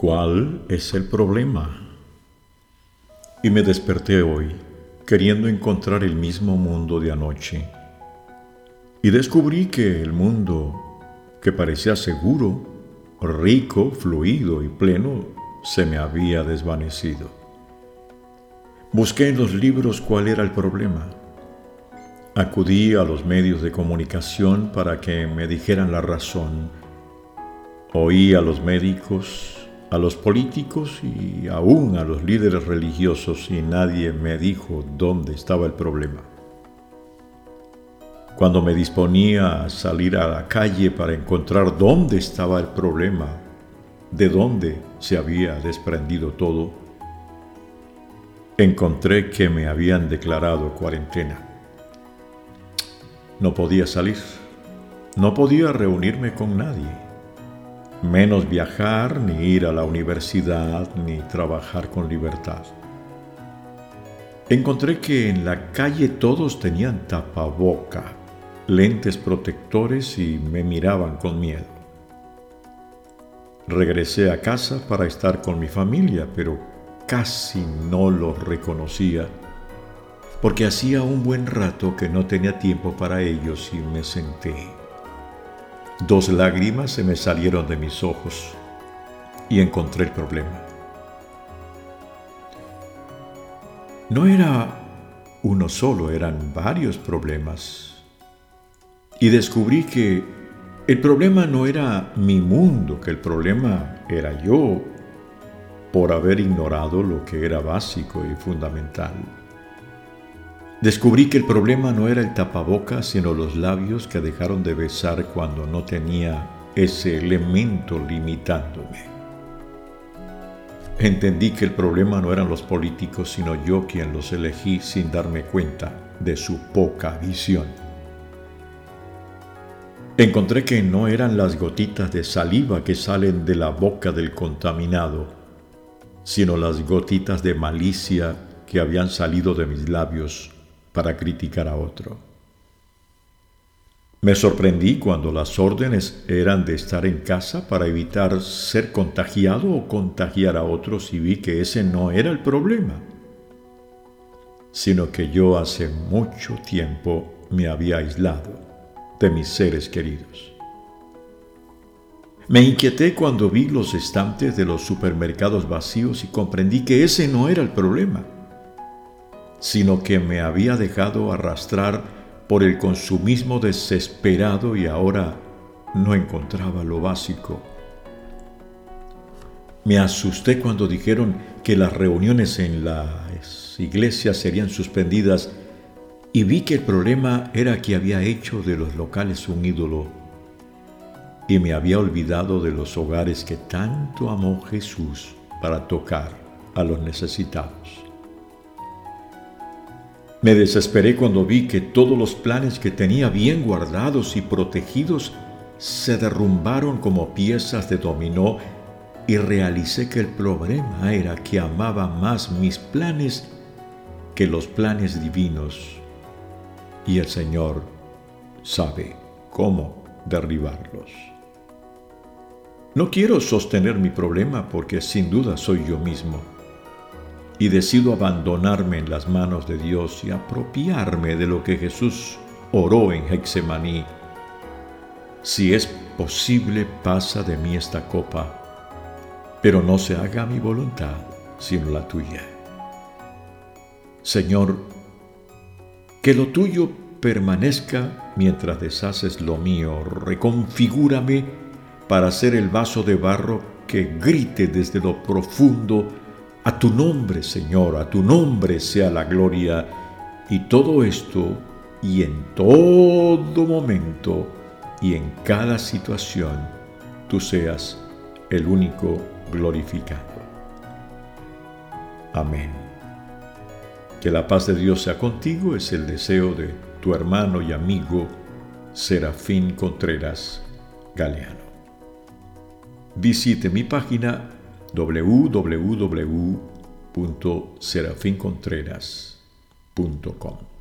¿Cuál es el problema? Y me desperté hoy queriendo encontrar el mismo mundo de anoche. Y descubrí que el mundo que parecía seguro, rico, fluido y pleno, se me había desvanecido. Busqué en los libros cuál era el problema. Acudí a los medios de comunicación para que me dijeran la razón. Oí a los médicos, a los políticos y aún a los líderes religiosos y nadie me dijo dónde estaba el problema. Cuando me disponía a salir a la calle para encontrar dónde estaba el problema, de dónde se había desprendido todo, encontré que me habían declarado cuarentena. No podía salir, no podía reunirme con nadie menos viajar, ni ir a la universidad, ni trabajar con libertad. Encontré que en la calle todos tenían tapaboca, lentes protectores y me miraban con miedo. Regresé a casa para estar con mi familia, pero casi no los reconocía, porque hacía un buen rato que no tenía tiempo para ellos y me senté. Dos lágrimas se me salieron de mis ojos y encontré el problema. No era uno solo, eran varios problemas. Y descubrí que el problema no era mi mundo, que el problema era yo por haber ignorado lo que era básico y fundamental. Descubrí que el problema no era el tapabocas, sino los labios que dejaron de besar cuando no tenía ese elemento limitándome. Entendí que el problema no eran los políticos, sino yo quien los elegí sin darme cuenta de su poca visión. Encontré que no eran las gotitas de saliva que salen de la boca del contaminado, sino las gotitas de malicia que habían salido de mis labios para criticar a otro. Me sorprendí cuando las órdenes eran de estar en casa para evitar ser contagiado o contagiar a otros y vi que ese no era el problema, sino que yo hace mucho tiempo me había aislado de mis seres queridos. Me inquieté cuando vi los estantes de los supermercados vacíos y comprendí que ese no era el problema sino que me había dejado arrastrar por el consumismo desesperado y ahora no encontraba lo básico. Me asusté cuando dijeron que las reuniones en las iglesias serían suspendidas y vi que el problema era que había hecho de los locales un ídolo y me había olvidado de los hogares que tanto amó Jesús para tocar a los necesitados. Me desesperé cuando vi que todos los planes que tenía bien guardados y protegidos se derrumbaron como piezas de dominó y realicé que el problema era que amaba más mis planes que los planes divinos y el Señor sabe cómo derribarlos. No quiero sostener mi problema porque sin duda soy yo mismo y decido abandonarme en las manos de Dios y apropiarme de lo que Jesús oró en Hexemaní. Si es posible, pasa de mí esta copa, pero no se haga mi voluntad, sino la tuya. Señor, que lo tuyo permanezca mientras deshaces lo mío. Reconfigúrame para ser el vaso de barro que grite desde lo profundo a tu nombre, Señor, a tu nombre sea la gloria. Y todo esto y en todo momento y en cada situación, tú seas el único glorificado. Amén. Que la paz de Dios sea contigo es el deseo de tu hermano y amigo Serafín Contreras Galeano. Visite mi página www.serafincontreras.com.